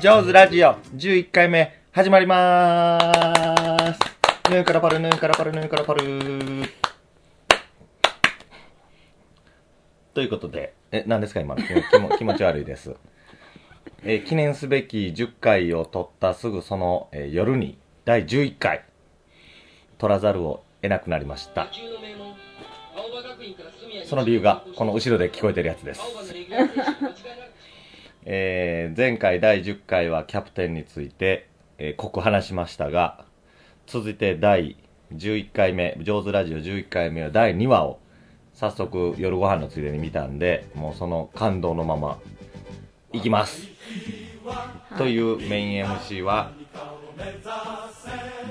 上手ラジオ11回目始まりまーす。ヌーからパルヌーからパルヌーからパルということで、え、何ですか今の？気気も 気持ち悪いです。えー記念すべき10回を撮ったすぐその、えー夜に第11回撮らざるを得なくなりました。その理由がこの後ろで聞こえてるやつです。えー前回第10回はキャプテンについて、えー濃く話しましたが、続いて第11回目、上手ラジオ11回目は第2話を早速夜ご飯のついでに見たんで、もうその感動のままいきます。というメイン MC は、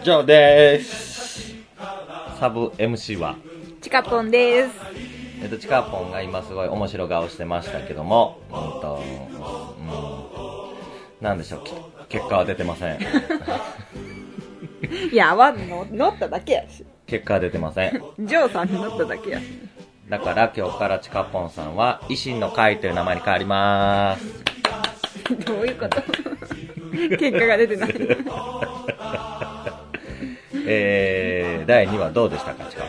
ジョーです。サブ MC は、チカポンです。えっと、チカポンが今すごい面白顔してましたけども、うんと、うん、なんでしょう、き結果は出てません。いや、泡の乗っただけやし。結果は出てません。ジョーさんに乗っただけやし。だから今日からチカポンさんは、維新の会という名前に変わります。どういうこと？結果が出てない。えー、第2話どうでしたか、チカポン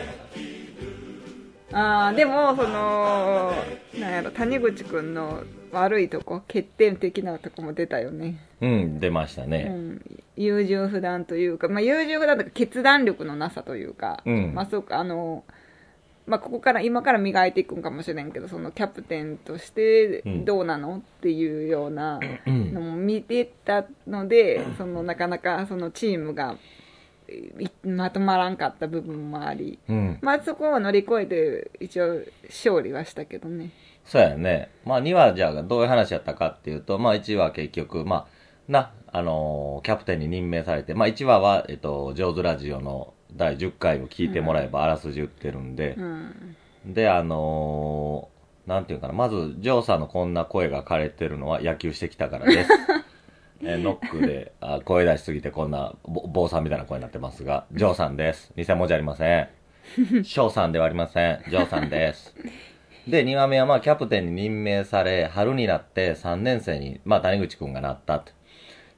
あー、でも、その、なんやろ、谷口くんの悪いとこ、欠点的なとこも出たよね。うん、出ましたうね。ん。優柔不断というか、まあ、優柔不断とか、決断力のなさというか、うんまあ、そうか、あの、まあ、ここから、今から磨いていくんかもしれんけど、そのキャプテンとしてうんどうなのっていうようなうんのも見てたので、そのなかなかそのチームがいまとまらんかった部分もあり、うん。まあそこを乗り越えて一応勝利はしたけどね。そうやね。まあ2話じゃあどういう話やったかっていうと、まあ1話結局、まあ、な、あのーキャプテンに任命されて、まあ1話は、えっと、上手ラジオの第10回を聞いてもらえばあらすじ言ってるんでう、ん。で、あのーなんていうかな、まず、ジョーさんのこんな声が枯れてるのは野球してきたからです。えーノックであ声出しすぎてこんな坊さんみたいな声になってますが、ジョーさんです。偽文字ありません。翔さんではありません。ジョーさんです。で、2話目はまあキャプテンに任命され、春になって3年生に、まあ谷口くんがなったと。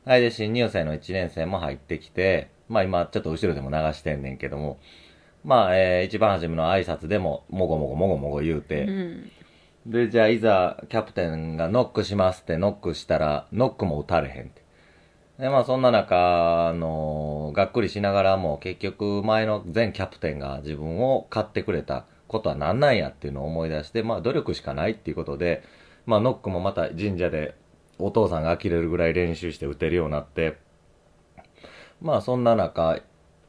はい、で、新入生の1年生も入ってきて、まあ今ちょっと後ろでも流してんねんけども、まあ、えー一番初めの挨拶でも、もごもごもごもご言うて、うん。で、じゃあいざキャプテンがノックしますってノックしたら、ノックも打たれへんって。で、まあそんな中、あのがっくりしながらも結局前の前キャプテンが自分を買ってくれたことは何なんやっていうのを思い出して、まあ努力しかないっていうことで、まあノックもまた神社でお父さんが呆れるぐらい練習して打てるようになって、まあそんな中、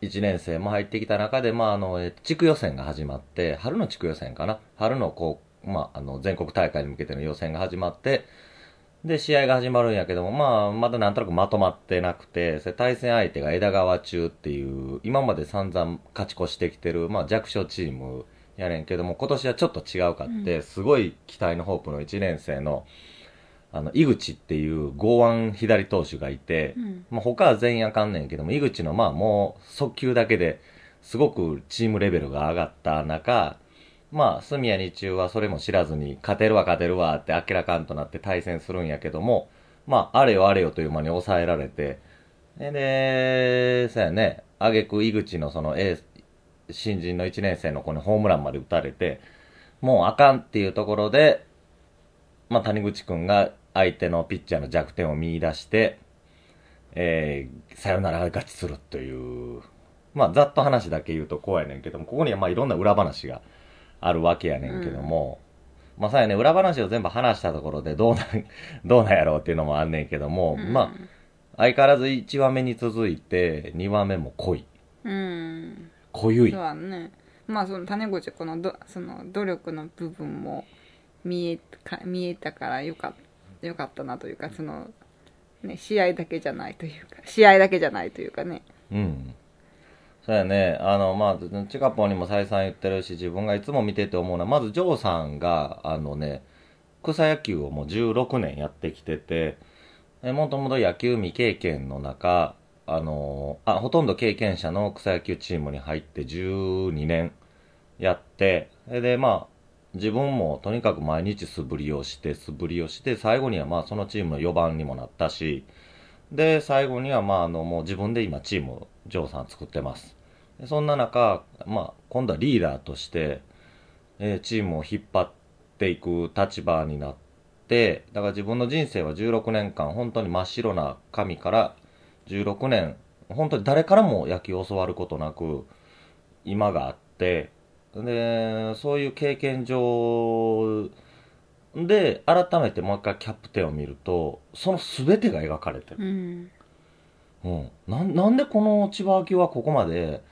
1年生も入ってきた中で、まああの、地区予選が始まって、春の地区予選かな春のこう、まああの、全国大会に向けての予選が始まって、で、試合が始まるんやけども、まあ、まだなんとなくまとまってなくて、対戦相手が枝川中っていう、今まで散々勝ち越してきてる、まあ弱小チームやねんけども、今年はちょっと違うかって、すごい期待のホープの1年生の、あの、井口っていう剛腕左投手がいて、うん。まあ、他は全員あかんねんけども、井口のまあもう速球だけですごくチームレベルが上がった中、まあ、住谷日中はそれも知らずに、勝てるわ勝てるわって明らかんとなって対戦するんやけども、まあ、あれよあれよという間に抑えられて、で、でそうやね、挙句井口のそのエース、新人の1年生の子にホームランまで打たれて、もうあかんっていうところで、まあ、谷口くんが相手のピッチャーの弱点を見出して、えー、さよなら勝ちするという、まあ、ざっと話だけ言うと怖いねんけども、ここにはまあいろんな裏話があるわけやねんけども、まあさやね、裏話を全部話したところでどうなん、どうなんやろうっていうのもあんねんけども、うんまあ、相変わらず1話目に続いて、2話目も濃い。うん。濃ゆいそう。だね。まあその谷口このど、その努力の部分も見えか、見えたからよかった、よかったなというか、その、ね、試合だけじゃないというか、試合だけじゃないというかね。うん。そうやね。あの、まあ、チカポンにも再三言ってるし、自分がいつも見てて思うのは、まずジョーさんが、あのね、草野球をもう16年やってきてて、もともと野球未経験の中、あのあ、ほとんど経験者の草野球チームに入って12年やって、で、まあ、自分もとにかく毎日素振りをして、素振りをして、最後にはまあそのチームの4番にもなったし、で、最後には、まあ、あの、もう自分で今チーム、ジョーさん作ってます。そんな中、まあ、今度はリーダーとして、えーチームを引っ張っていく立場になって、だから自分の人生は16年間、本当に真っ白な紙から、16年、本当に誰からも野球を教わることなく、今があって、で、そういう経験上で、改めてもう一回キャプテンを見ると、その全てが描かれてる。うんうん、なんなんでこの千葉明はここまで、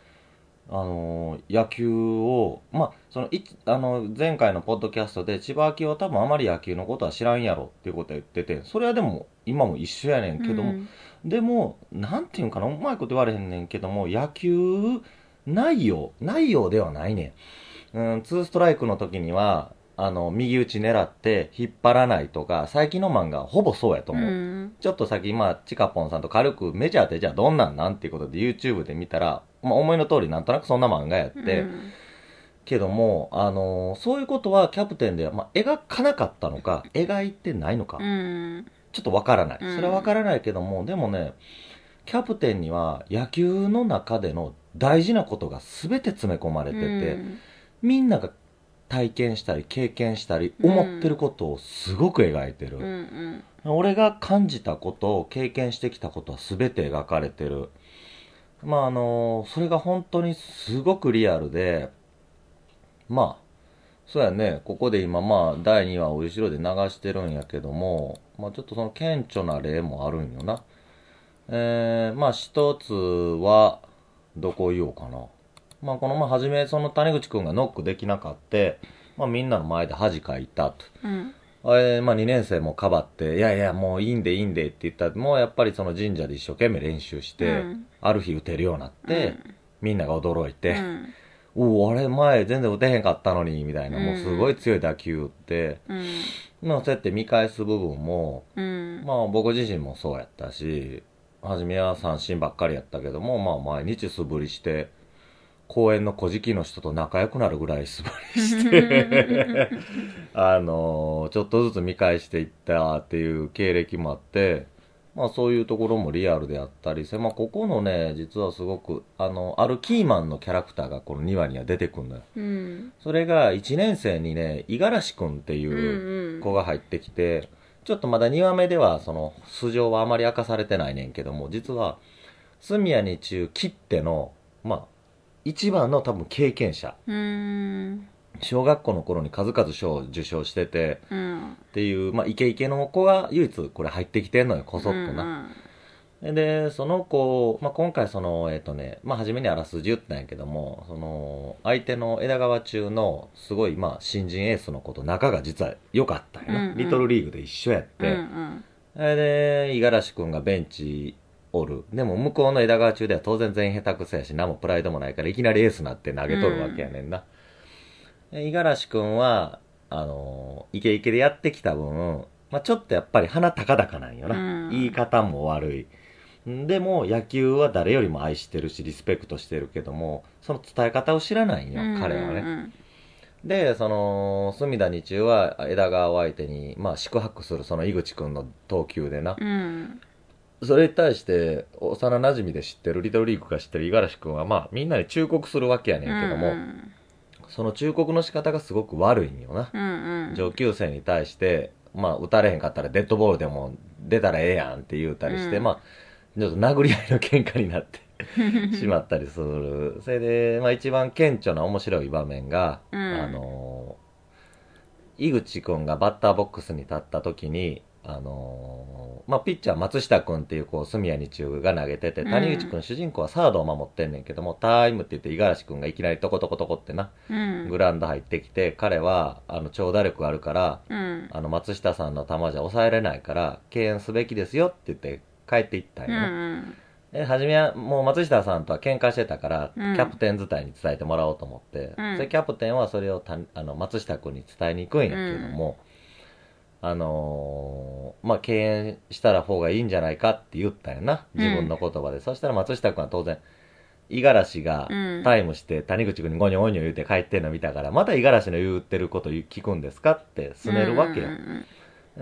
あのー野球を、まあ、そのいあの前回のポッドキャストで千葉明は多分あまり野球のことは知らんやろっていうことを言っててそれはでも今も一緒やねんけども、うん。でもなんていうんかなうまいこと言われへんねんけども野球内容内容ではないねん、うん、ツーストライクの時にはあの右打ち狙って引っ張らないとか最近の漫画はほぼそうやと思う、うん。ちょっと先、まあ、チカポンさんと軽くメジャーってじゃあどんなんなんっていうことで YouTube で見たら、まあ、思いの通りなんとなくそんな漫画やって、うん。けども、あのーそういうことはキャプテンでは、まあ、描かなかったのか、描いてないのか、うん。ちょっとわからない。うん。それはわからないけども、でもね、キャプテンには野球の中での大事なことが全て詰め込まれてて、うん。みんなが体験したり経験したり思ってることをすごく描いてる。うん。うん俺が感じたこと経験してきたことは全て描かれてる。まああのそれが本当にすごくリアルでまあそうやね。ここで今まあ第2話を後ろで流してるんやけどもまあちょっとその顕著な例もあるんよな。えー、まあ一つはどこ言おうかなまあこのまあ初めその谷口くんがノックできなかってまあみんなの前で恥かいたと。うん。あれ、まあ2年生もかばって、いやいや、もういいんでいいんでって言った。ら、もうやっぱりその神社で一生懸命練習して、うん。ある日打てるようになって、みんなが驚いて、うん。おお、あれ前全然打てへんかったのに、みたいな、うん。もうすごい強い打球打って、うん。まあそうやって見返す部分も、うん。まあ僕自身もそうやったし、初めは三振ばっかりやったけども、まあ毎日素振りして、公園の小敷の人と仲良くなるぐらい素振りして、あのちょっとずつ見返していったっていう経歴もあって、まあそういうところもリアルであったりして、まあここのね、実はすごく、あの、あるキーマンのキャラクターがこの2話には出てくるのよ。うん。それが1年生にね、五十嵐くんっていうんううん。子が入ってきて、ちょっとまだ2話目ではその素性はあまり明かされてないねんけども、実は、住谷に中切っての、まあ、一番の多分経験者。うん小学校の頃に数々賞を受賞してて、うんっていう、まあ、イケイケの子が唯一これ入ってきてんのよ、こそっとな。で、その子、まあ、今回その、えっ、とね、まあ、初めにあらすじ言ったんやけども、その、相手の枝川中の、すごい、まあ、新人エースの子と仲が実は良かったんやな。うんうんリトルリーグで一緒やっうんうて。んで、五十嵐くんがベンチおる。でも、向こうの枝川中では当然全員下手くそやし、何もプライドもないから、いきなりエースなって投げとるわけやねんな。で五十嵐くんは、あの、イケイケでやってきた分、まあ、ちょっとやっぱり鼻高々なんよな。うん言い方も悪い。でも、野球は誰よりも愛してるし、リスペクトしてるけども、その伝え方を知らないんよ、彼はね。で、その、隅田日中は枝川を相手に、まあ、宿泊するその井口くんの投球でな。うんそれに対して、幼馴染で知ってる、リトルリーグが知ってる五十嵐くんは、まあ、みんなに忠告するわけやねんけども、うんその忠告の仕方がすごく悪いんよな。うんうん上級生に対して、まあ、打たれへんかったらデッドボールでも出たらええやんって言うたりして、うんまあ、ちょっと殴り合いの喧嘩になって しまったりする。それで、まあ一番顕著な面白い場面が、うんあのー、井口くんがバッターボックスに立った時に、あのーまあピッチャー松下くんっていうこう、住谷中が投げてて、うん。谷口くん主人公はサードを守ってんねんけども、タイムって言って五十嵐くんがいきなりトコトコトコってな、うん。グラウンド入ってきて、彼は、あの、長打力があるから、うん。あの、松下さんの球じゃ抑えれないから、敬遠すべきですよって言って帰っていったんうよね。ん。で、初めはもう松下さんとは喧嘩してたから、うん。キャプテン伝いに伝えてもらおうと思って、うん。それキャプテンはそれをたあの松下君に伝えに行くんやけども、あのーまあ、敬遠したら方がいいんじゃないかって言ったんやな、自分の言葉で。そしたら松下君は当然、五十嵐がうん。タイムして谷口君にゴニョゴニョ言うて帰ってんの見たから、また五十嵐の言ってること聞くんですかってすねるわけよ。うん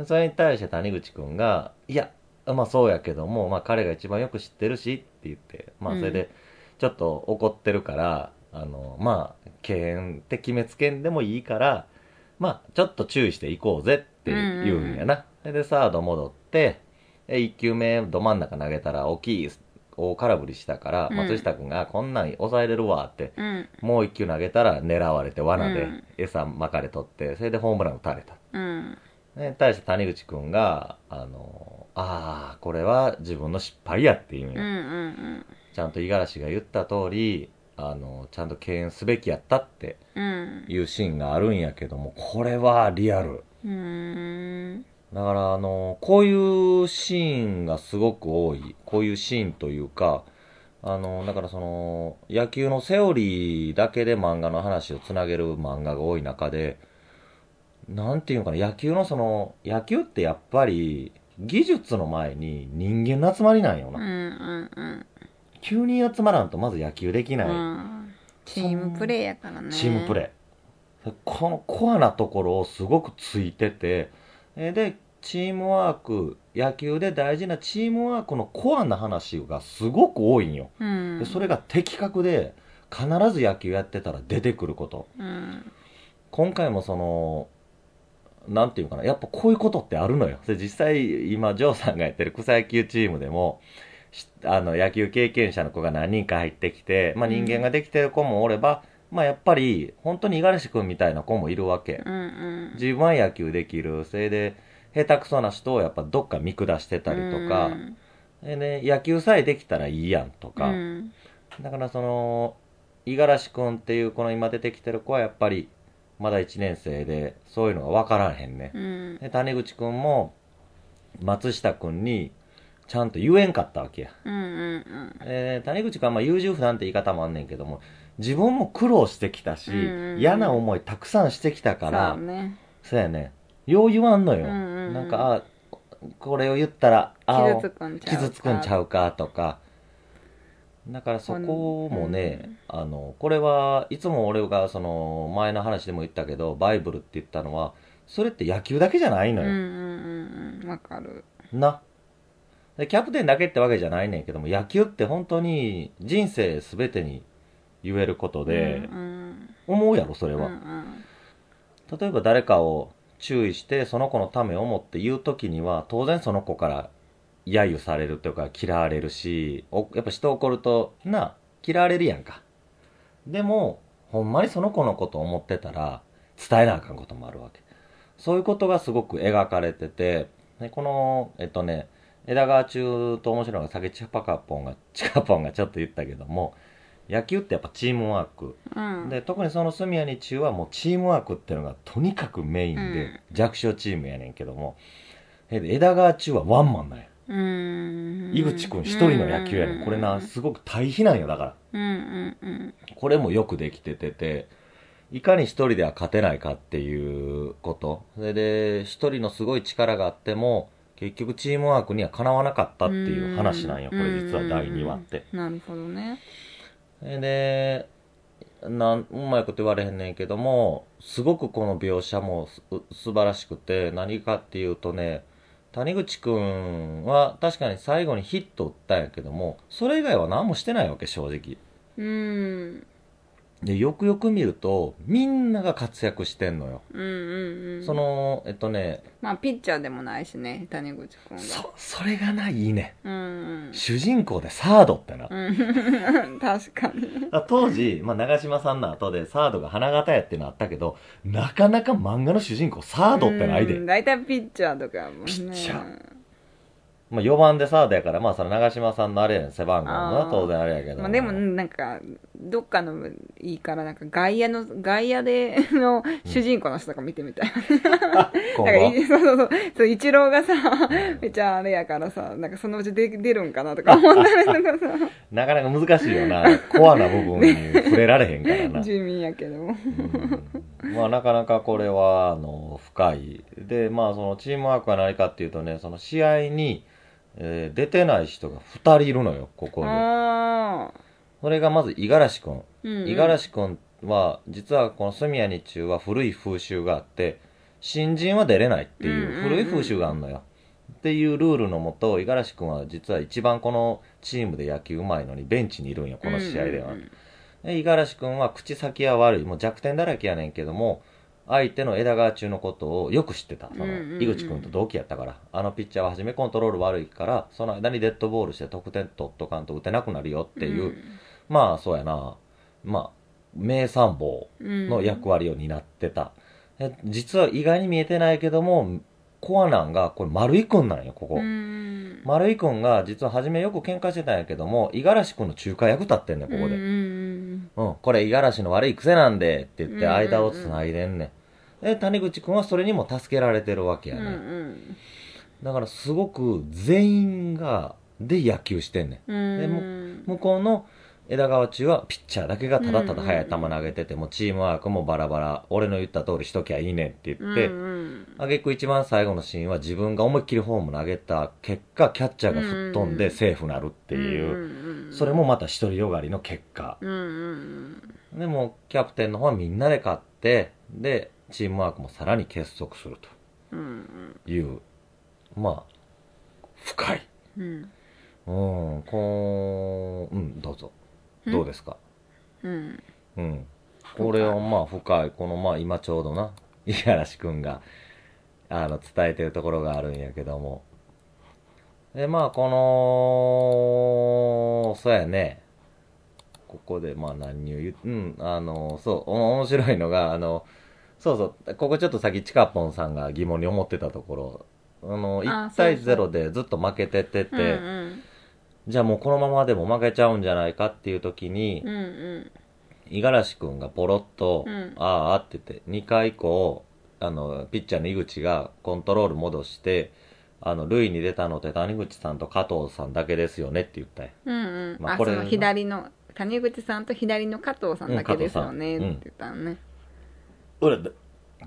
それに対して谷口くんが、いや、まあそうやけども、まあ彼が一番よく知ってるしって言って、まあそれで、ちょっと怒ってるから、あの、まあ、敬遠って決めつけんでもいいから、まあちょっと注意していこうぜって言うんやな。でで、サード戻って、で1球目ど真ん中投げたら大きい、大空振りしたから、うん松下君がこんなん抑えれるわって、うんもう1球投げたら狙われて罠でうん餌巻かれとって、それでホームラン打たれた。うんで対して谷口くんが、あの、ああ、これは自分の失敗やっていうんうんうや。んちゃんと五十嵐が言った通り、あの、ちゃんと敬遠すべきやったってうんいうシーンがあるんやけども、これはリアル。うんだから、あの、こういうシーンがすごく多い。こういうシーンというか、あの、だからその、野球のセオリーだけで漫画の話をつなげる漫画が多い中で、なんていうのかな、野球のその、野球ってやっぱり、技術の前に人間の集まりなんようんうな。んうん9人集まらんとまず野球できない。うんチームプレーやからねチームプレー。このコアなところをすごくついてて、えーで、チームワーク、野球で大事なチームワークのコアな話がすごく多いんよ。うんでそれが的確で、必ず野球やってたら出てくること。うん今回もその、なんていうかな、やっぱこういうことってあるのよ。で実際、今、ジョーさんがやってる草野球チームでも、しあの、野球経験者の子が何人か入ってきて、まあ人間ができてる子もおれば、まあやっぱり、本当に五十嵐君みたいな子もいるわけ。うんうん自分は野球できる。それで、下手くそな人をやっぱどっか見下してたりとか、うんでね、野球さえできたらいいやんとか、うんだからその、五十嵐君っていうこの今出てきてる子はやっぱり、まだ1年生で、そういうのが分からへんね。うんで、谷口君も、松下君に、ちゃんと言えんかったわけや。うんうんえー谷口君はまあ優柔不断って言い方もあんねんけども、自分も苦労してきたし、うんうんうん嫌な思いたくさんしてきたうんから、そうねそうやね。よう言わんのよ。うんうんうんなんか、あ、これを言ったら、あ傷つくんちゃうか傷つくんちゃうかとか。だからそこもね、あの、これはいつも俺がその前の話でも言ったけど、バイブルって言ったのは、それって野球だけじゃないのよ。うんうんうんうんわかるな。でキャプテンだけってわけじゃないねんけども、野球って本当に人生すべてに言えることでう、ん思うやろ、それうんうは。ん。例えば誰かを注意してその子のためを思って言う時には当然その子から揶揄されるというか嫌われるしおやっぱ人怒るとな嫌われるやんか。でもほんまにその子のことを思ってたら伝えなあかんこともあるわけ。そういうことがすごく描かれててでこのえっとね枝川中と面白いのがさっきチパカポンがチカポンがちょっと言ったけども野球ってやっぱチームワーク。うん。で特にその住谷日中はもうチームワークっていうのがとにかくメインで、うん。弱小チームやねんけども。枝川中はワンマンなんや、うん。井口君一人の野球やねん。これなすごく対比なんよだから。うんうんうん。これもよくできててていかに一人では勝てないかっていうこと。それで一人のすごい力があっても結局チームワークにはかなわなかったっていう話なんよこれ実は第2話って。なるほどねで、なん、うまいこと言われへんねんけども、すごくこの描写も素晴らしくて、何かっていうとね、谷口くんは確かに最後にヒット打ったんやけども、それ以外は何もしてないわけ、正直。うんで、よくよく見ると、みんなが活躍してんのよ。うんうんうんその、えっとね、まあピッチャーでもないしね谷口君がそ、それがないいね。うんうん主人公でサードってな。うん 確かにあ当時、まあ、長嶋さんの後でサードが花形やっていうのあったけど、なかなか漫画の主人公サードってないで。うん大体ピッチャーとかもねピッチャーまあ、4番でサードやから、まあ、その長嶋さんのあれやねん背番号の当然あれやけど。まあ、でもなんかどっかのいいからなんか外野の外野での主人公の人とか見てみたい、なんかい そうそうそう。そうイチローがさめっちゃあれやからさなんかそのうち出出るんかなとか思ったりとかさ。なかなか難しいよな。コアな部分に触れられへんからな。住民やけども。うん。まあ、なかなかこれは、あの、深い。で、まあ、そのチームワークは何かっていうとね、その試合に、えー出てない人が2人いるのよ、ここに。それがまず、五十嵐くん。うんうん。五十嵐くんは、実はこの住谷日中は古い風習があって、新人は出れないっていう古い風習があるのよ。っていうルールのもと五十嵐君は実は一番このチームで野球うまいのにベンチにいるんよこの試合では、うんで五十嵐君は口先は悪いもう弱点だらけやねんけども相手の枝川中のことをよく知ってた。その井口君と同期やったから。あのピッチャーは初めコントロール悪いからその間にデッドボールして得点取っとかんと打てなくなるよっていう、まあそうやな。まあ名参謀の役割を担ってた、え実は意外に見えてないけどもコアなんがこれ丸井君なんよここ、うん。丸井君が実は初めよく喧嘩してたんやけども五十嵐君の仲介役立ってんねんここで、うんうんうん、これ五十嵐の悪い癖なんでって言ってうんうんうん。間をつないでんねん。で、谷口くんはそれにも助けられてるわけうんうやね、ん。だからすごく全員が、で野球してんねん。うん。でも向こうの枝川中はピッチャーだけがただただ速い球投げてても、チームワークもバラバラ、俺の言った通りしときゃいいねんって言って、うんあげく一番最後のシーンは自分が思いっきりホーム投げた結果、キャッチャーが吹っ飛んでセーフなるっていう、うんそれもまた独りよがりの結果。でも、キャプテンの方はみんなで勝って、で、チームワークもさらに結束するうんという、まあ、深い。うん。うん、こう、うん、どうぞ。どうですか？うんうん。これはまあ深い。このまあ今ちょうどな、五十嵐くんが、あの、伝えてるところがあるんやけども。で、まあこの、そうやね。ここでまあ何を言う、うん、あの、そう、お面白いのが、あの、そうそう、ここちょっとさっきちかぽんさんが疑問に思ってたところ、あの、あ1対そうそう0でずっと負けてってて、うんじゃあもうこのままでも負けちゃうんじゃないかっていう時に、うんうん。五十嵐君がポロッと、うん。ああって言って、2回以降、あの、ピッチャーの井口がコントロール戻して、あの、塁に出たのって谷口さんと加藤さんだけですよねって言ったんや。うんうん。まあこれあその左の谷口さんと左の加藤さんだけですよねうんって言ったのね。俺、だ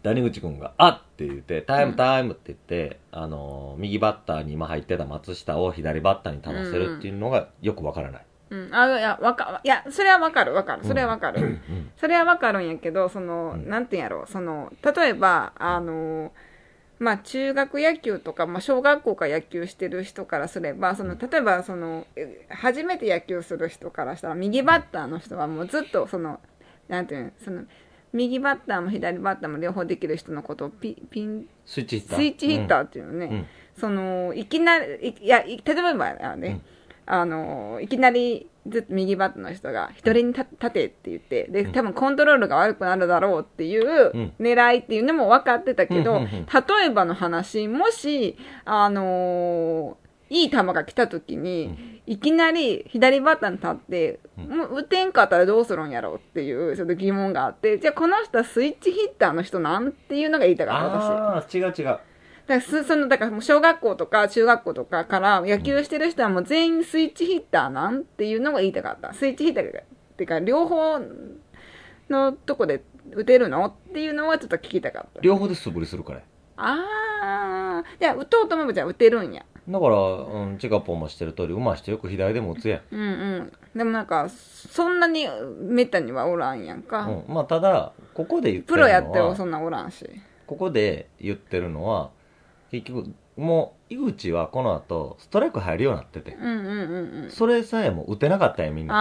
谷口君が、あっ！って言って、タイムタイムって言って、あの、右バッターに今入ってた松下を左バッターに立たせるっていうのがよくわからない。うん、あいやわかいやそれはわかるわかる。それはわかる、うん。それはわかるんやけどその、うん。なんていうんやろその例えばあのまあ中学野球とか、まあ、小学校から野球してる人からすればその例えばそのえ初めて野球する人からしたら右バッターの人はもうずっとそのなんていうのその右バッターも左バッターも両方できる人のことをピピンスイッチヒッター。スイッチヒッターっていうのね、うん。そのいきなりいいやい例えばね、あのいきなりずっと右バッターの人が一人に立立てって言ってで多分コントロールが悪くなるだろうっていううん。狙いっていうのも分かってたけど、うんうんうん。例えばの話もしあのいい球が来た時に、いきなり左バッターに立って、うんもう打てんかったらどうするんやろうっていうちょっと疑問があってじゃあこの人はスイッチヒッターの人なんていうのが言いたかった私。ああ、違う違う。だからすそのだからもう小学校とか中学校とかから野球してる人はもう全員スイッチヒッターなんていうのが言いたかったスイッチヒッターがっていうか両方のとこで打てるのっていうのはちょっと聞きたかった両方で素振りするから。ああじゃあ打とうと思えばじゃあ打てるんやだから、うん、チカポンもしてる通り、上手い人よく左でも打つやん。うんうん。でもなんかそんなにめったにはおらんやんか、うん、まあただここで言ってプるのはロやってもそんなおらんし。ここで言ってるのは結局もう井口はこの後ストライク入るようになってて。うんうんうんうん。それさえも打てなかったんやみんな。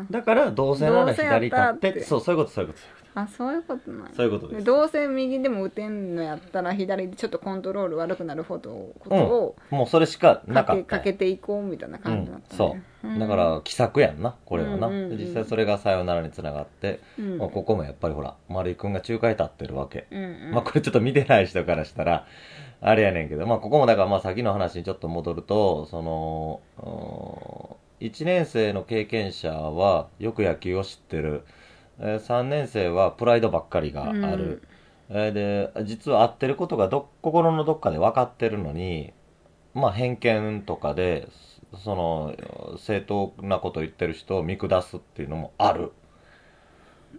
あだからどうせなら左立って。そうそういうことそういうことああそういうことなんや。そういうことです。どうせ右でも打てんのやったら左でちょっとコントロール悪くなるほどことをもうそれしかなかったかけていこうみたいな感じだった、うん、そう。だから奇策やんなこれはな、うんうんうん。で実際それがさよならにつながって、うん。まあここもやっぱりほら丸井君が仲介立ってるわけ、うんうん。まあこれちょっと見てない人からしたら、あれやねんけど、まあここもだからまあ先の話にちょっと戻ると、その、1年生の経験者はよく野球を知ってる。え3年生はプライドばっかりがある。えーで、実は合ってることがど心のどっかで分かってるのに、まあ偏見とかで、その、正当なこと言ってる人を見下すっていうのもある。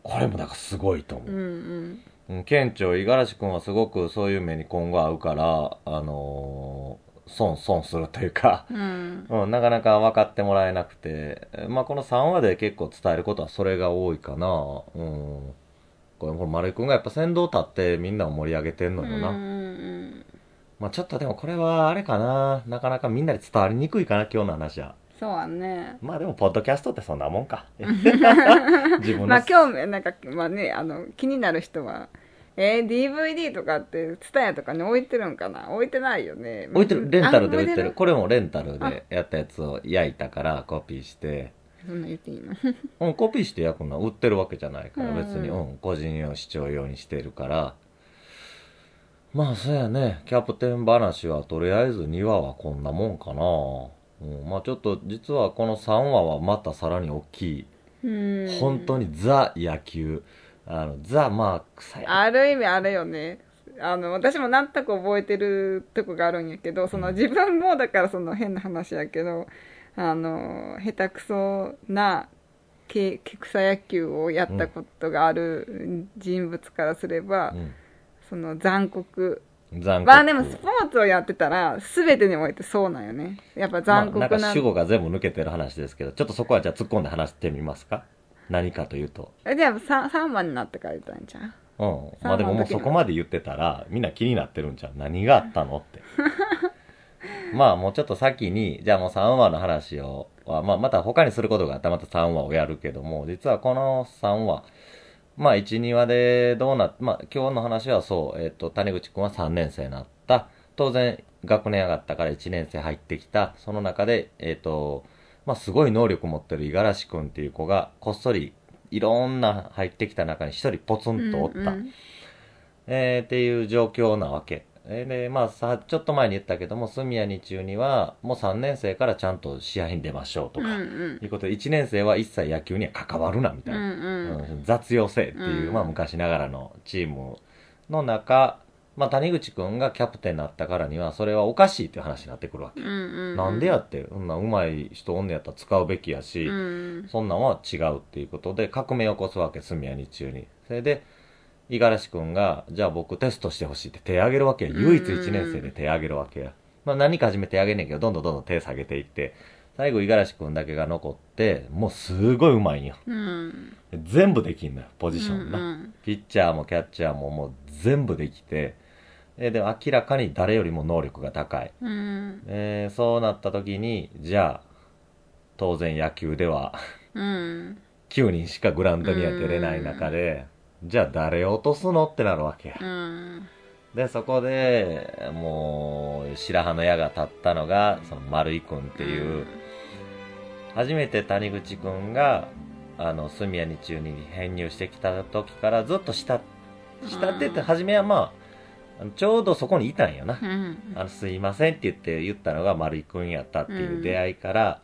これもだからすごいと思ううんうんうん県庁五十嵐君はすごくそういう目に今後合うから、あのー損損するというか、うんうん、なかなか分かってもらえなくて、えまあ、この3話で結構伝えることはそれが多いかな。うん。これ、これ丸井君がやっぱ先導立ってみんなを盛り上げてんのよな。うんまあちょっとでもこれはあれかな。なかなかみんなに伝わりにくいかな、今日の話は。そうはねまあでも、ポッドキャストってそんなもんか。自分の。まあ興味なんかまあねあの気になる人はえー、DVD とかって TSUTAYA とかに置いてるんかな？置いてないよね置いてる、レンタルで売ってる。これもレンタルでやったやつを焼いたからコピーして。そんな言っていいの？うん、コピーして焼くのは売ってるわけじゃないから、うん別に、うん、個人用、視聴用にしてるから。まあ、そうやね。キャプテン話は、とりあえず2話はこんなもんかな。うん、まあちょっと、実はこの3話はまたさらに大きい。うん本当にザ野球。あの、ザ、まあ、草野ある意味あれよね。あの私もなんとなく覚えてるとこがあるんやけどその自分もだからその変な話やけどあの下手くそなけ草野球をやったことがある人物からすれば、その残酷。まあでもスポーツをやってたら全てにおいてそうなんよね。やっぱ残酷まあ、なんな,、か主語が全部抜けてる話ですけど、ちょっとそこはじゃあ突っ込んで話してみますか？何かというと。えじゃあ 3, 3番になってから言ったんじゃんうん。まあでももうそこまで言ってたら、みんな気になってるんじゃん。何があったのって。まあもうちょっと先に、じゃあもう3話の話を、はまあまた他にすることがあったらまた3話をやるけども、実はこの3話、まあ1、2話でどうなっ、まあ今日の話はそう、えっ、と、谷口くんは3年生になった。当然、学年上がったから1年生入ってきた。その中で、えっ、と、まあすごい能力持ってる五十嵐くんっていう子が、こっそりいろんな入ってきた中に一人ポツンとおった。うんうんえーっていう状況なわけ。えーで、まあさ、ちょっと前に言ったけども、住谷日中には、もう3年生からちゃんと試合に出ましょうとか、うんうんいうことで、1年生は一切野球には関わるな、みたいな。うんうんうん雑用せえっていう、うんまあ昔ながらのチームの中、まあ谷口くんがキャプテンになったからには、それはおかしいっていう話になってくるわけ。うんうんなんでやって、そんな上手い人おんねやったら使うべきやし、うんそんなんは違うっていうことで革命を起こすわけ、住谷日中に。それで、五十嵐くんが、じゃあ僕テストしてほしいって手挙げるわけや。唯一1年生で手挙げるわけや。まあ何か始め手挙げんねんけど、どんどんどんどん手下げていって、最後五十嵐くんだけが残って、もうすごい上手いんよ。うん全部できんのよ、ポジションな。うんピッチャーもキャッチャーももう全部できて、えでも明らかに誰よりも能力が高い。うん。えーそうなった時に、じゃあ、当然野球では、うん。9人しかグラウンドには出れない中で、じゃあ誰を落とすのってなるわけや。うん。で、そこで、もう、白羽の矢が立ったのが、その丸井くんっていう、初めて谷口くんが、あの、住谷日中に編入してきた時からずっと下、下ってって、初めはまあ、あのちょうどそこにいたんよな。うんあの、すいませんって言って言ったのが丸井くんやったっていう出会いから、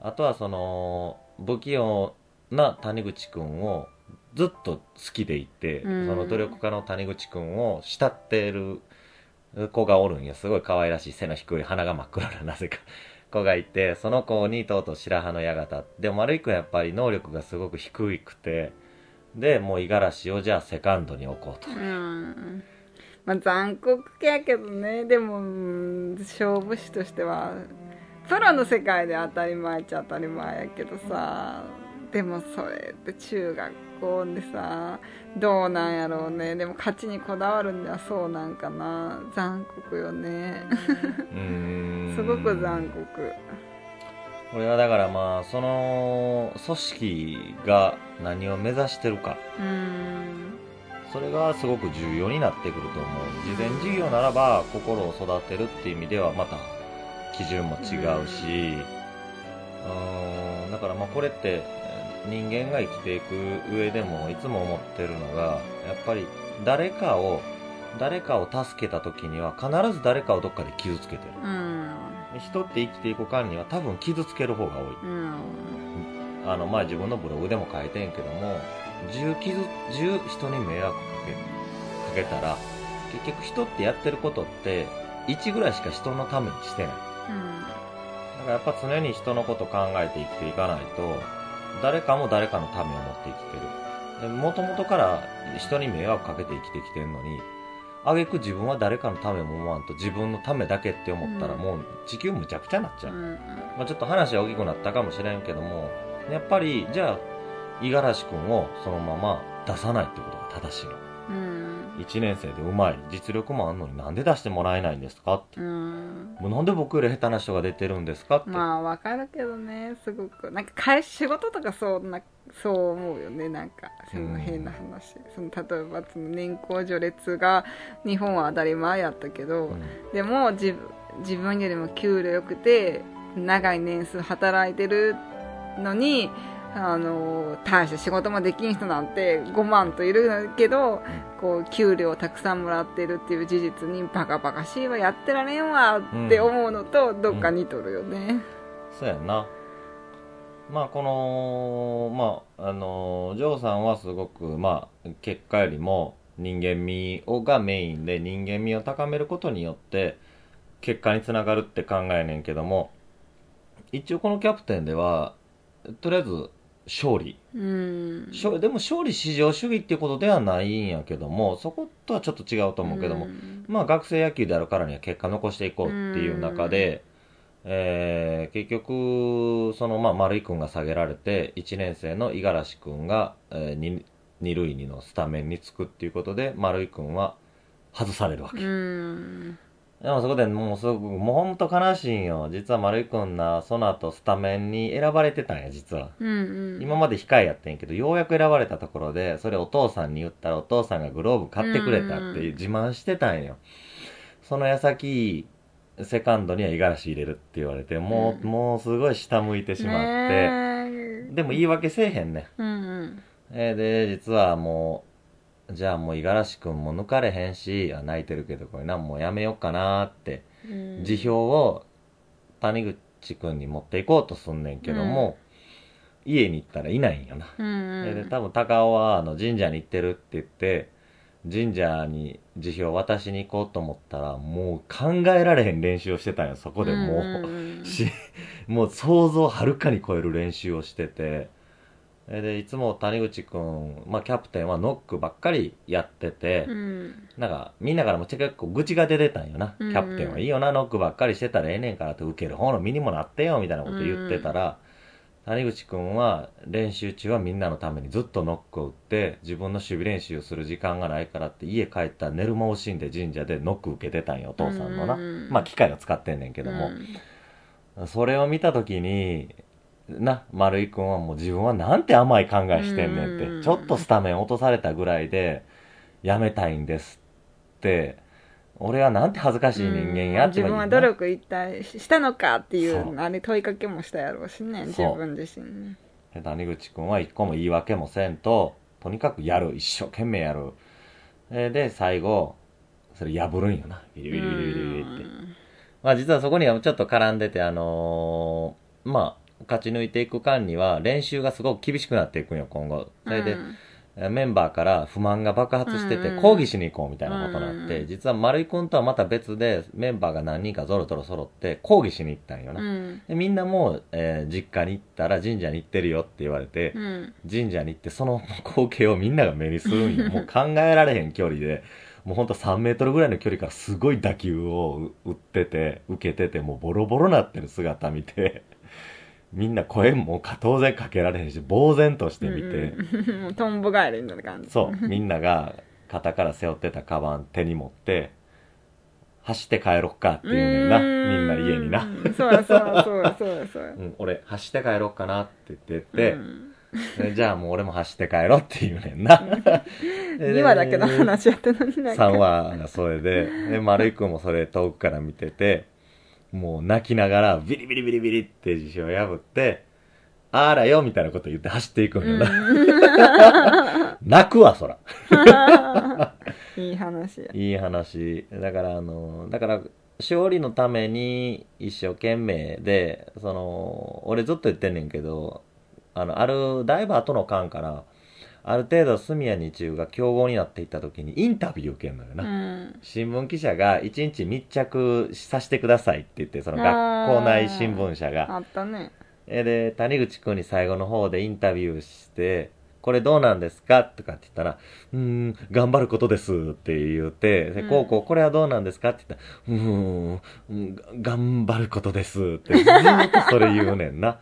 あとはその、不器用な谷口くんをずっと好きでいて、うんその努力家の谷口くんを慕ってる子がおるんや。すごい可愛らしい背の低い鼻が真っ黒ななぜか子がいて、その子にとうとう白羽の矢が立って、でも丸井くんやっぱり能力がすごく低くて、で、もう五十嵐をじゃあセカンドに置こうと。うんまあ残酷やけどね。でもうん勝負師としてはプロの世界で当たり前っちゃ当たり前やけどさ。でもそれって中学校でさどうなんやろうね。でも勝ちにこだわるんではそうなんかな。残酷よね。すごく残酷。これはだからまあその組織が何を目指してるか。うんそれがすごく重要になってくると思う。事前事業ならば心を育てるっていう意味ではまた基準も違うしうーんだからまあこれってえー人間が生きていく上でもいつも思ってるのがやっぱり誰かを誰かを助けた時には必ず誰かをどっかで傷つけてる。うん。人って生きていく間には多分傷つける方が多い。うん。あの前自分のブログでも書いてんけども10傷10人に迷惑かけかけたら結局人ってやってることって1ぐらいしか人のためにしてない。だからやっぱ常に人のこと考えて生きていかないと誰かも誰かのためを持って生きてる。もともとから人に迷惑かけて生きてきてるのに挙句自分は誰かのためも思わんと自分のためだけって思ったらうん。もう地球むちゃくちゃになっちゃう、うんまあ、ちょっと話は大きくなったかもしれんけども、やっぱり、じゃあ、五十嵐君をそのまま出さないってことが正しいの。うん。1年生でうまい。実力もあんのになんで出してもらえないんですか？って。うん。もうなんで僕より下手な人が出てるんですか？って、まあわかるけどねすごく。なんか会仕事とかそうなそう思うよねなんか。その変な話、その例えばその年功序列が日本は当たり前やったけど、うん。でも自分自分よりも給料良くて長い年数働いてるのにあの大した仕事もできん人なんて5万といるけど、こう給料をたくさんもらってるっていう事実にバカバカしいわやってられんわって思うのとどっか似とるよね。そうやんな。まあこのまああのジョーさんはすごくまあ結果よりも人間味をがメインで人間味を高めることによって結果につながるって考えねんけども一応このキャプテンではとりあえず勝利。うん。勝でも勝利至上主義っていうことではないんやけどもそことはちょっと違うと思うけども、ん。まあ学生野球であるからには結果残していこうっていう中で、えー結局、そのまあ丸井君が下げられて、1年生の五十嵐君が、えーに二塁にのスタメンにつくっていうことで、丸井君は外されるわけ。うんでもそこでもうすごく、もうほんと悲しいんよ。実は丸井君な、その後スタメンに選ばれてたんや、実は。うんうん今まで控えやってんけど、ようやく選ばれたところで、それお父さんに言ったらお父さんがグローブ買ってくれたって自慢してたんよ。その矢先、セカンドには五十嵐入れるって言われて、もう、うんもうすごい下向いてしまって、でも言い訳せえへんね。うんうんえーで、実はもう、じゃあもう五十嵐くんも抜かれへんし、あ泣いてるけどこれな、もうやめようかなーって、うん。辞表を谷口くんに持っていこうとすんねんけども、家に行ったらいないんよな。うんうん。で多分高尾はあの神社に行ってるって言って神社に辞表渡しに行こうと思ったらもう考えられへん練習をしてたんよそこでもう、んんん。しもう想像をはるかに超える練習をしてて。えでいつも谷口くん、まあ、キャプテンはノックばっかりやってて、うん。なんかみんなからも結構愚痴が出てたんよな、うん。キャプテンはいいよなノックばっかりしてたらええねんからって受ける方の身にもなってよみたいなこと言ってたら、谷口くんは練習中はみんなのためにずっとノックを打って自分の守備練習をする時間がないからって家帰ったら寝る間を惜しんで神社でノック受けてたんよお父さんのな、うん。まあ機械を使ってんねんけども、それを見た時にな丸井くんはもう自分はなんて甘い考えしてんねんって、うん。ちょっとスタメン落とされたぐらいでやめたいんですって俺はなんて恥ずかしい人間やって自分は努力一体したのかっていそううあれ問いかけもしたやろうしね自分自身に。で谷口くんは一個も言い訳もせんととにかくやる一生懸命やる。えーで最後それ破るんよな。ビリビリビリビリビリってまあ実はそこにはちょっと絡んでて、あのーまあ、勝ち抜いていく間には練習がすごく厳しくなっていくんよ、今後。それで、メンバーから不満が爆発しててうん。抗議しに行こうみたいなことになって、うん。実は丸井くんとはまた別でメンバーが何人かぞろぞろ揃って抗議しに行ったんよな。うん。でみんなもう、えー実家に行ったら神社に行ってるよって言われて、うん。神社に行ってその光景をみんなが目にするんよ。もう考えられへん距離で、もうほんと3メートルぐらいの距離からすごい打球を打ってて、受けてて、もうボロボロなってる姿見て、みんな声もか当然かけられへんし、呆然として見て、うん もうトンボ帰りみたいな感じ。そう、みんなが肩から背負ってたカバン手に持って、走って帰ろっかって言うねんな、みんな家にな。うんそうやそうやそうやそうやそう。やうん、俺、走って帰ろっかなって言ってて、うん。でじゃあもう俺も走って帰ろうって言うねんな。2話だけの話やったのになんか。3話がそれで、で、丸井くんもそれ遠くから見てて、もう泣きながらビリビリビリビリって辞表を破って、あらよみたいなこと言って走っていくんよな。泣くわ、そら。いい話やいい話。だからあの、だから、勝利のために一生懸命で、その、俺ずっと言ってんねんけど、あの、ある、だいぶ後の間から、ある程度、住谷日中が強豪になっていった時にインタビュー受けんのよな。うん新聞記者が一日密着させてくださいって言って、その学校内新聞社が。あったねえで、谷口くんに最後の方でインタビューして、これどうなんですか？とかって言ったら、うーん、頑張ることですって言って、でうんこうこう、これはどうなんですか？って言ったら、うーんうん、が頑張ることですって ずーっとそれ言うねんな。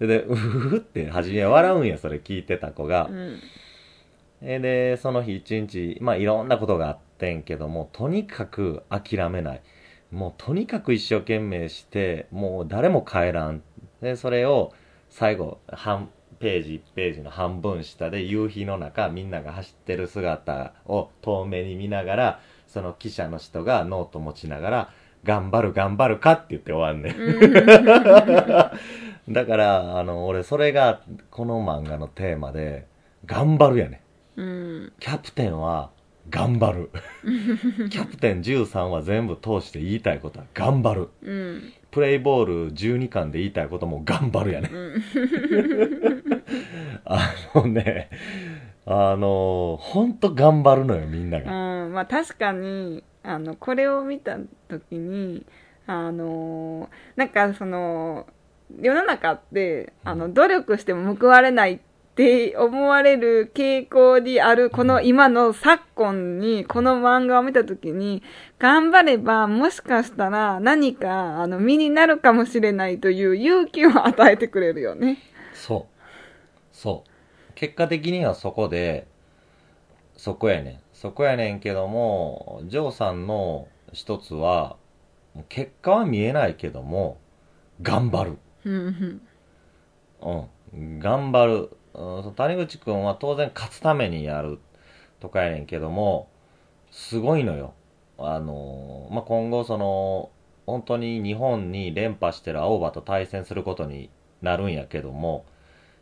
で、でうふふって初めは笑うんや、それ聞いてた子がう。んえで、その日一日、まあいろんなことがあってんけども、とにかく諦めない。もうとにかく一生懸命して、もう誰も帰らん。で、それを最後、半ページ1ページの半分下で夕日の中、みんなが走ってる姿を遠目に見ながら、その記者の人がノート持ちながら、頑張る頑張るかって言って終わんねん。だから、あの、俺、それが、この漫画のテーマで、頑張るやね。うんキャプテンは、頑張る。キャプテン13は全部通して言いたいことは、頑張る。うんプレイボール12巻で言いたいことも、頑張るやね。うん あのね、あの、ほんと頑張るのよ、みんなが。うん、まあ確かにあのこれを見た時にあのなんかその世の中ってあの努力しても報われないって思われる傾向にあるこの今の昨今にこの漫画を見た時に頑張ればもしかしたら何かあの身になるかもしれないという勇気を与えてくれるよね。そう。そう。結果的にはそこで、そこやねん。そこやねんけども、ジョーさんの一つは、結果は見えないけども、頑張る。うんうん。頑張る。うん、谷口くんは当然勝つためにやるとかやねんけども、すごいのよ。あの、まあ、今後その、本当に日本に連覇してる青葉と対戦することになるんやけども、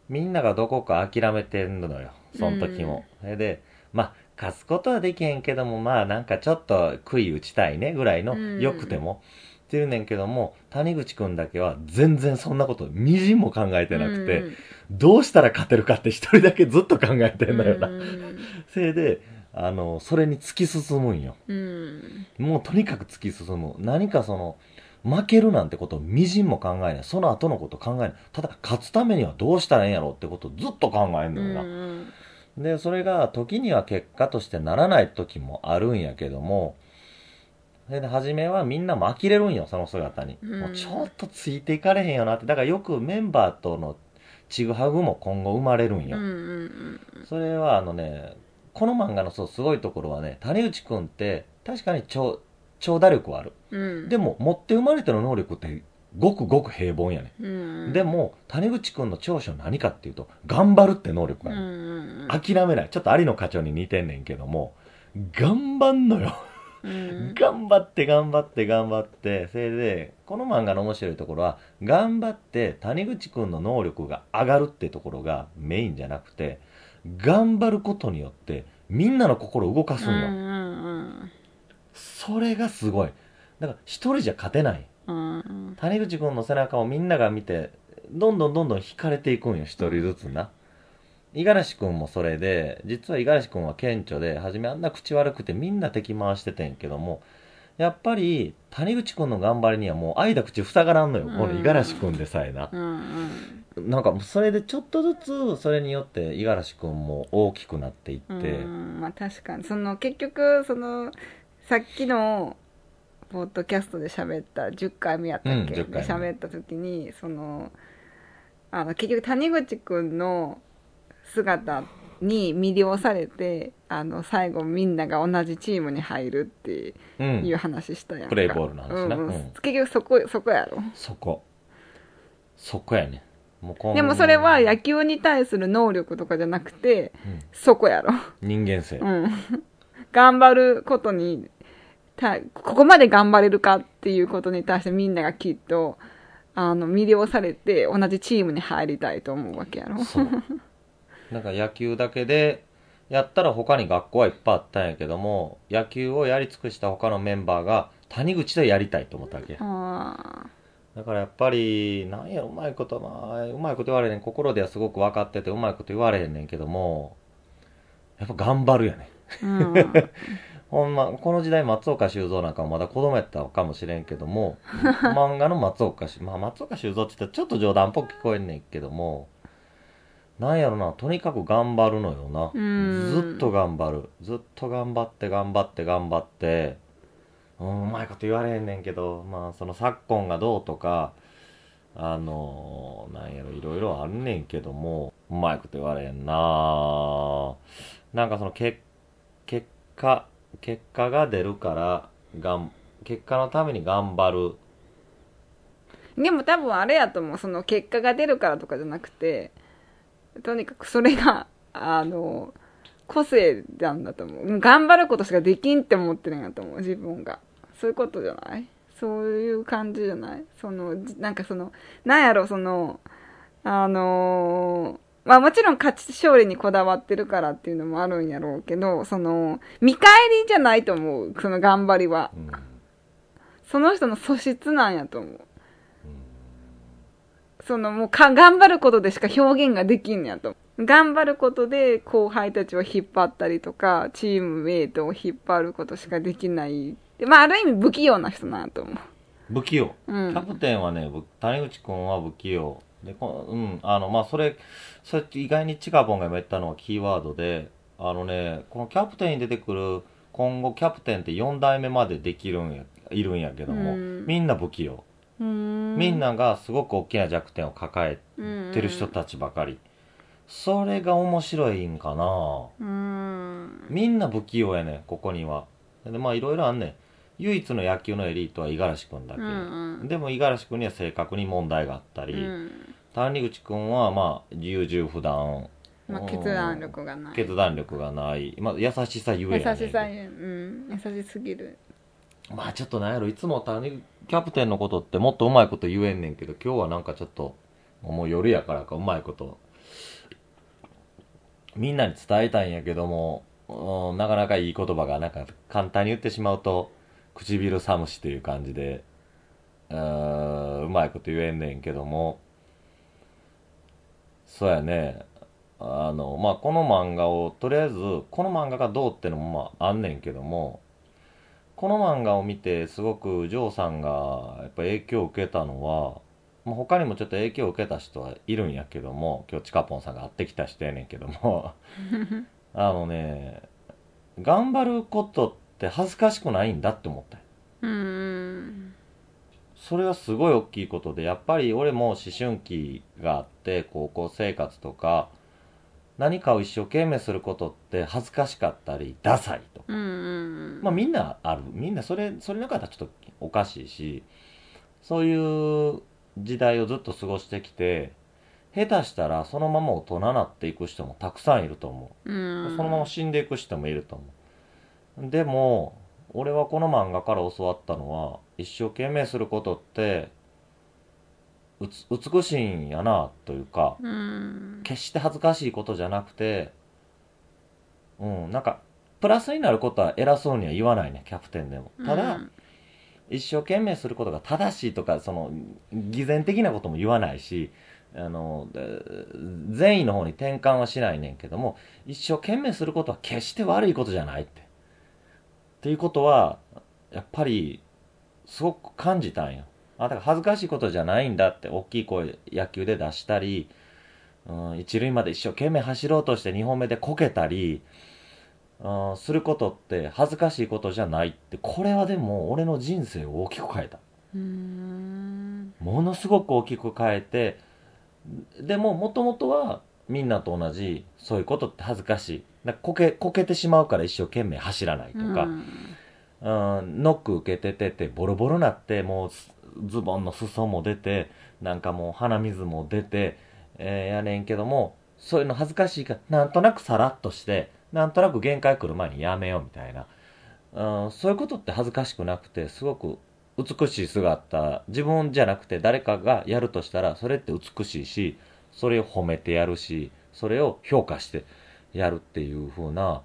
みんながどこか諦めてんのよ。その時も。それで、まあ、勝つことはできへんけども、まあなんかちょっと杭打ちたいねぐらいの、うんよくても。っていうねんけども、谷口くんだけは全然そんなこと、みじんも考えてなくて、どうしたら勝てるかって一人だけずっと考えてんのよな。うんそれで、あの、それに突き進むんよ。うんもうとにかく突き進む。何かその、負けるなんてことをみじんも考えない。その後のこと考えない。ただ、勝つためにはどうしたらいいんやろうってことをずっと考えんのよな。うんで、それが時には結果としてならない時もあるんやけども、それで初めはみんなも呆れるんよ、その姿に。うんもうちょっとついていかれへんよなって。だからよくメンバーとのちぐはぐも今後生まれるんよ。うんうんそれはあのね、この漫画のそうすごいところはね、谷内くんって確かに超、超打力はある。うんでも、持って生まれての能力ってごくごく平凡やね。うんでも、谷口くんの長所は何かっていうと、頑張るって能力うんがある。うん諦めない。ちょっと有野課長に似てんねんけども、頑張んのよ。うん頑張って頑張って頑張って、それで、この漫画の面白いところは、頑張って谷口くんの能力が上がるってところがメインじゃなくて、頑張ることによって、みんなの心を動かすんよ。うんそれがすごい。だから、一人じゃ勝てない。うんうん谷口くんの背中をみんなが見て、どんどんどんどん惹かれていくんよ、一人ずつな。五十嵐くんもそれで、実は五十嵐くんは顕著で、初めあんな口悪くてみんな敵回しててんけども、やっぱり、谷口くんの頑張りにはもう間口塞がらんのよ、この五十嵐くんでさえな。うんなんかもうそれでちょっとずつ、それによって五十嵐くんも大きくなっていって、うん。まあ確かに。その結局そのさっきのポッドキャストで喋った10回目やったっけ、うん10で回目。喋った時にそのあの結局谷口くんの姿に魅了されてあの最後みんなが同じチームに入るってう。いうん話したやんか、プレイボールの話なうんうんうん結局そこそこやろそこ。そこやね。もうでもそれは野球に対する能力とかじゃなくてうんそこやろ人間性。うん。頑張ることに、た、ここまで頑張れるかっていうことに対してみんながきっと、あの、魅了されて同じチームに入りたいと思うわけやろ。そう。なんか野球だけで、やったら他に学校はいっぱいあったんやけども、野球をやり尽くした他のメンバーが谷口でやりたいと思ったわけ。あだからやっぱり、なんやろ、うまいこと、まあ、うまいこと言われへん。心ではすごく分かってて、うまいこと言われへんねんけども、やっぱ頑張るやね。ん。ほんま、この時代松岡修造なんかもまだ子供やったかもしれんけども、漫画の松岡修、まあ松岡修造って言ったらちょっと冗談っぽく聞こえんねんけども、なんやろな、とにかく頑張るのよな。うん。ずっと頑張る。ずっと頑張って頑張って頑張って、うん、うまいこと言われへんねんけど、まあその昨今がどうとか、あのなんやろ、いろいろあんねんけども、うまいこと言われへんな。なんかそのけ結果結果が出るからがん結果のために頑張る。でも多分あれやと思う。その結果が出るからとかじゃなくてとにかくそれがあの個性なんだと思う。頑張ることしかできんって思ってるんやと思う自分が。そういうことじゃない？そういう感じじゃない？そのなんかそのなんやろそのあのまあもちろん勝ち勝利にこだわってるからっていうのもあるんやろうけどその見返りじゃないと思うその頑張りは。うん。その人の素質なんやと思うそのもうか頑張ることでしか表現ができんやと。頑張ることで後輩たちを引っ張ったりとかチームメイトを引っ張ることしかできないでまあある意味不器用な人なと思う。不器用。うん。キャプテンはね、ぶ谷口くんは不器用。で、こうん、あの、まあ、それ、そ意外にチカボンが今言ったのはキーワードで、あのね、このキャプテンに出てくる、今後キャプテンって4代目までできるんや、いるんやけども、うん。みんな不器用。みみんながすごく大きな弱点を抱えてる人たちばかり。それが面白いんかなうんみんな不器用やねここには。で、まあいろいろあんねん。唯一の野球のエリートは五十嵐くんだけ。うんうんでも五十嵐くんには正確に問題があったうり、ん谷口くんはまあ優柔不断。まあ、決断力がない決断力がない。まあ優しさゆえ優しさうん優しすぎるまあちょっとなんやろ、いつも谷キャプテンのことってもっとうまいこと言えんねんけど、今日はなんかちょっと、もう夜やからかうまいこと、みんなに伝えたいんやけども、うんなかなかいい言葉がなんか簡単に言ってしまうと、唇寒しという感じで、うーんうまいこと言えんねんけども、そうやね、あの、まあ、この漫画を、とりあえず、この漫画がどうってのもまあ、あんねんけども、この漫画を見て、すごくジョーさんが、やっぱ影響を受けたのは、まあ、他にもちょっと影響を受けた人はいるんやけども、今日チカポンさんが会ってきた人やねんけども、あのね、頑張ることって恥ずかしくないんだって思ったようん。それはすごい大きいことで、やっぱり俺も思春期があって、高校生活とか、何かを一生懸命することって恥ずかしかったり、ダサい。とか。うんうんまあみんなある。みんなそれ、それなかったらちょっとおかしいし、そういう時代をずっと過ごしてきて、下手したらそのまま大人になっていく人もたくさんいると思う。うんそのまま死んでいく人もいると思う。でも、俺はこの漫画から教わったのは、一生懸命することって、うつ美しいんやな、というか、うん決して恥ずかしいことじゃなくて、うん、なんか、プラスになることは偉そうには言わないね、キャプテンでも。ただ、一生懸命することが正しいとか、その、偽善的なことも言わないし、あの、で善意の方に転換はしないねんけども、一生懸命することは決して悪いことじゃないって。っていうことは、やっぱり、すごく感じたんよ。あ、だから恥ずかしいことじゃないんだって、大きい声野球で出したり、うん、一塁まで一生懸命走ろうとして2本目でこけたり、うん、することって恥ずかしいことじゃないって、これはでも俺の人生を大きく変えた。うんものすごく大きく変えて、でももともとはみんなと同じ、そういうことって恥ずかしい。だからこけ、こけてしまうから一生懸命走らないとか、うん、ノック受けててて、ボロボロなって、もうズボンの裾も出て、なんかもう鼻水も出て、えーやねんけども、そういうの恥ずかしいから、なんとなくさらっとして、なんとなく限界来る前にやめようみたいな。うん、そういうことって恥ずかしくなくて、すごく美しい姿、自分じゃなくて誰かがやるとしたら、それって美しいし、それを褒めてやるし、それを評価してやるっていう風な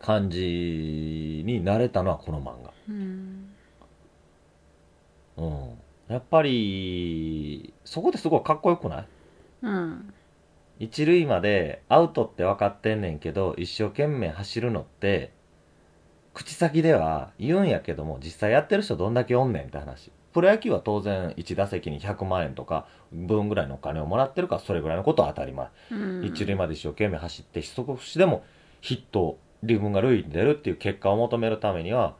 感じになれたのはこの漫画。うんうん。やっぱり、そこですごいかっこよくない？うん一塁までアウトって分かってんねんけど、一生懸命走るのって、口先では言うんやけども、実際やってる人どんだけおんねんって話。プロ野球は当然1打席に100万円とか分ぐらいのお金をもらってるからそれぐらいのことは当たり前。うん一塁まで一生懸命走って、一節でもヒット、自分が塁に出るっていう結果を求めるためには、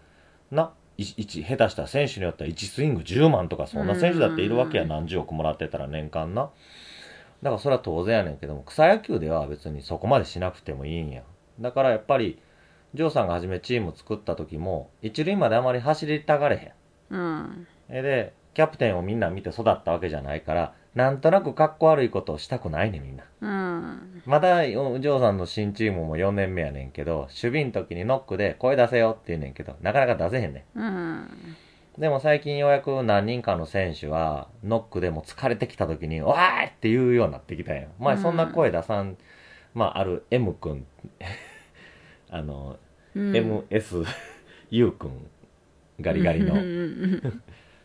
な、い一、下手したら選手によっては1スイング10万とか、そんな選手だっているわけや、うん何十億もらってたら年間な。だからそれは当然やねんけども、草野球では別にそこまでしなくてもいいんや。だからやっぱり、ジョーさんが初めチーム作った時も、一塁まであまり走りたがれへん。うん。えで、キャプテンをみんな見て育ったわけじゃないから、なんとなく格好悪いことをしたくないねんみんな。うん。まだ、ジョーさんの新チームも4年目やねんけど、守備の時にノックで声出せよって言うねんけど、なかなか出せへんねうん。ん。でも最近ようやく何人かの選手は、ノックでも疲れてきた時に、わーいって言うようになってきたんよ。前そんな声出さん、まあ、ある M 君、あの、うん。MS、U 君、ガリガリのうん、うん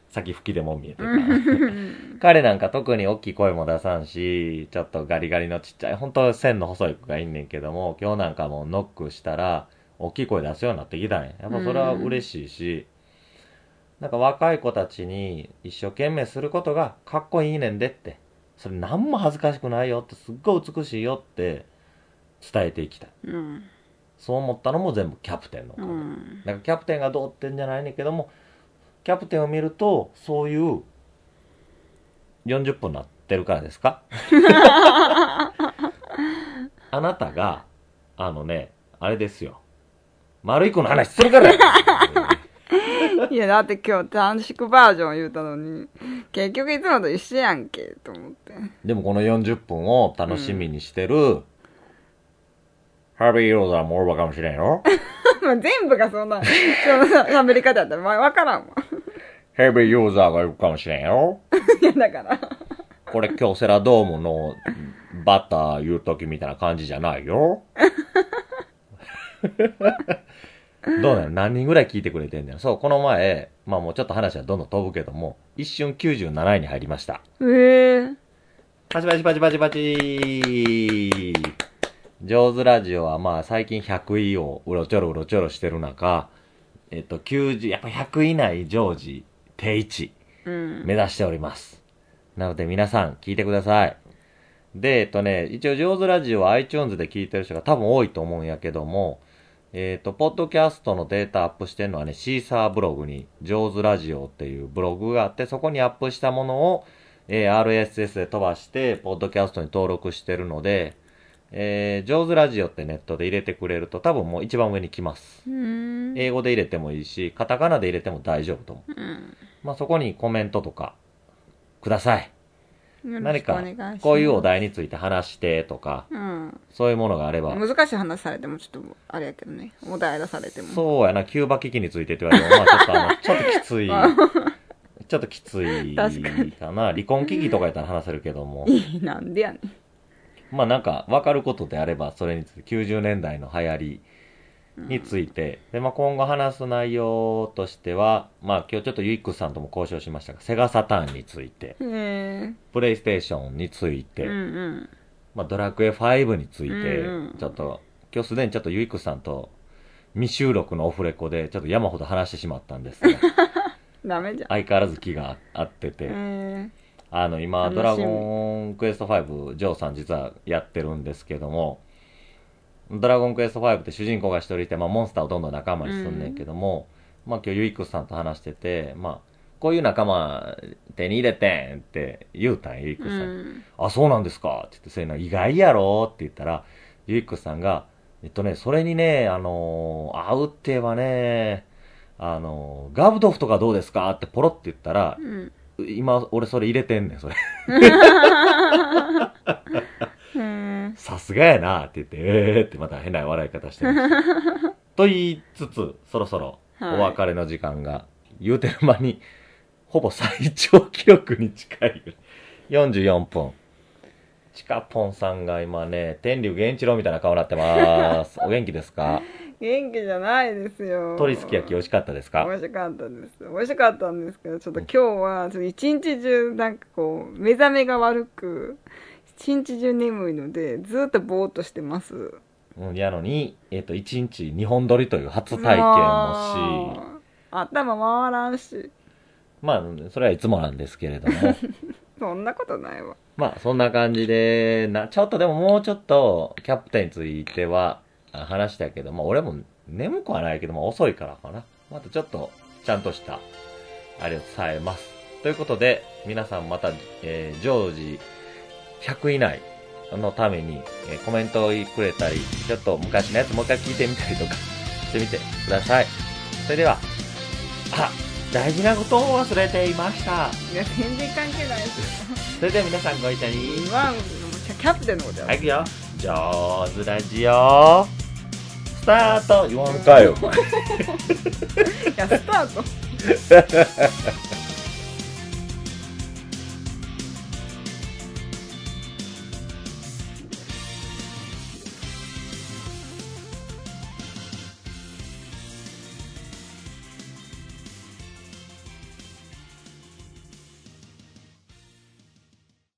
先吹きでも見えてた。うん 彼なんか特に大きい声も出さんし、ちょっとガリガリのちっちゃい、本当線の細い子がいんねんけども、今日なんかもうノックしたら、大きい声出すようになってきたんや。やっぱそれは嬉しいし、なんか若い子たちに一生懸命することがかっこいいねんでって。それ何も恥ずかしくないよって、すっごい美しいよって伝えていきたい。うん。そう思ったのも全部キャプテンのおかげ。うん。なんかキャプテンがどうってんじゃないねんけども、キャプテンを見ると、そういう40分になってるからですか？あなたが、あのね、あれですよ。丸い子の話するからや いや、だって今日短縮バージョン言うたのに、結局いつもと一緒やんけ、と思って。でもこの40分を楽しみにしてる、ハービー・ローザーもおるかもしれんよ。まあ全部がそんな、その喋り方だったら、まあわからんわ。ヘビーユーザーがいるかもしれんよ。いや、だから。これ京セラドームのバッター言う時みたいな感じじゃないよ。どうなの？何人ぐらい聞いてくれてんだよ。そう、この前、まあもうちょっと話はどんどん飛ぶけども、一瞬97位に入りました。ええパチパチパチパチパチ上手ラジオはまあ最近100位をうろちょろうろちょろしてる中、えっと90、やっぱ100位以内常時定位置。うん。目指しております。なので皆さん聞いてください。で、えっとね、一応上手ラジオは iTunes で聞いてる人が多分多いと思うんやけども、えっと、ポッドキャストのデータアップしてるのはね、シーサーブログに上手ラジオっていうブログがあって、そこにアップしたものを、えー RSS で飛ばして、ポッドキャストに登録してるので、えー、上手ラジオってネットで入れてくれると多分もう一番上に来ます。うん。英語で入れてもいいし、カタカナで入れても大丈夫と思う。うん。まあ、そこにコメントとかください。何か。こういうお題について話してとか、うん。そういうものがあれば。難しい話されてもちょっと、あれやけどね。お題出されても。そうやな、キューバ危機についてって言われても、まあちょっとあの、ちょっときつい。ちょっときつい確かな。離婚危機とかやったら話せるけども。なんでやねん。まあなんか、わかることであれば、それについて、90年代の流行りについて、で、まあ今後話す内容としては、まあ今日ちょっとユイックスさんとも交渉しましたが、セガサターンについて。プレイステーションについて、うんうん。まあ、ドラクエ5についてうんうん、ちょっと、今日すでにちょっとゆいくさんと未収録のオフレコで、ちょっと山ほど話してしまったんですが、ダメじゃん。相変わらず気が合ってへて、え。あの、今、ドラゴンクエスト5、ジョーさん実はやってるんですけども、ドラゴンクエスト5って主人公が一人いて、まあ、モンスターをどんどん仲間にすんねんけども、まあ、今日ユイクさんと話してて、まあ、こういう仲間手に入れてんって言うたんや、ユイクうさんに。ん。あ、そうなんですかって言って、そういうの意外やろって言ったら、ゆいっこさんが、えっとね、それにね、あのー、合うって言えばね、あのー、ガブドフとかどうですかってポロって言ったらう、ん。今、俺それ入れてんねん、それ。うん。さすがやなって言って、ええーってまた変な笑い方してました。と言いつつ、そろそろはいお別れの時間が、言うてる間に、ほぼ最長記録に近いぐらい。44分。チカポンさんが今ね、天竜源一郎みたいな顔になってます。お元気ですか？元気じゃないですよ。鶏すき焼き美味しかったですか？美味しかったです。美味しかったんですけど、ちょっと今日は、一日中、なんかこう、目覚めが悪く、一日中眠いので、ずっとぼーっとしてます。うん、やのに、えっ、と、1日2本撮りという初体験もし、もう頭回らんし、まあ、それはいつもなんですけれども、そんなことないわ。まあ、そんな感じで、な、ちょっとでももうちょっと、キャプテンについては、あ話したけど、まあ、俺も眠くはないけど、まあ、遅いからかな。またちょっと、ちゃんとした、あれを伝えます。ということで、皆さんまた、えー常時100以内のために、えーコメントをくれたり、ちょっと昔のやつもう一回聞いてみたりとかしてみてください。それでは、あ、大事なことを忘れていました。いや全然関係ないです それでは皆さんご一緒に。よワンキャプテンのことやろはい、いくよ。上手ラジオ。スタート言わんかよ、お前。いやスタート